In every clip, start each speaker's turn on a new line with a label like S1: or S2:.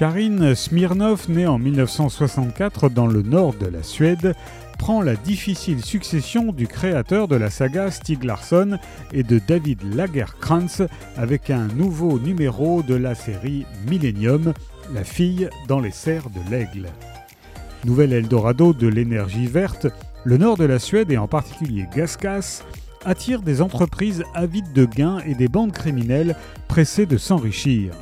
S1: Karin Smirnov, née en 1964 dans le nord de la Suède, prend la difficile succession du créateur de la saga Stieg Larsson et de David Lagerkrantz avec un nouveau numéro de la série Millennium, La fille dans les serres de l'aigle. Nouvel Eldorado de l'énergie verte, le nord de la Suède et en particulier Gaskas attire des entreprises avides de gains et des bandes criminelles pressées de s'enrichir.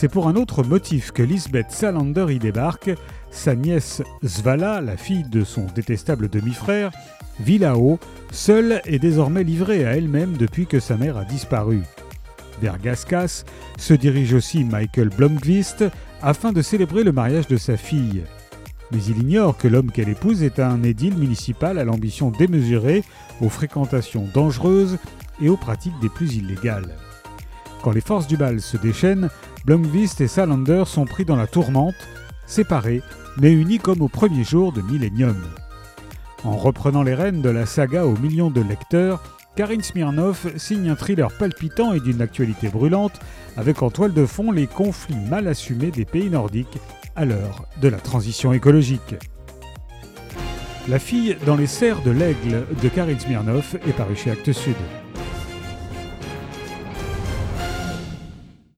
S1: C'est pour un autre motif que Lisbeth Salander y débarque. Sa nièce Svala, la fille de son détestable demi-frère, vit là-haut, seule et désormais livrée à elle-même depuis que sa mère a disparu. Vers Gaskas se dirige aussi Michael Blomqvist afin de célébrer le mariage de sa fille. Mais il ignore que l'homme qu'elle épouse est un édile municipal à l'ambition démesurée, aux fréquentations dangereuses et aux pratiques des plus illégales. Quand les forces du bal se déchaînent, Blomqvist et Salander sont pris dans la tourmente, séparés, mais unis comme au premier jour de Millennium. En reprenant les rênes de la saga aux millions de lecteurs, Karin Smirnov signe un thriller palpitant et d'une actualité brûlante, avec en toile de fond les conflits mal assumés des pays nordiques à l'heure de la transition écologique. La fille dans les serres de l'aigle de Karin Smirnov est parue chez Actes Sud.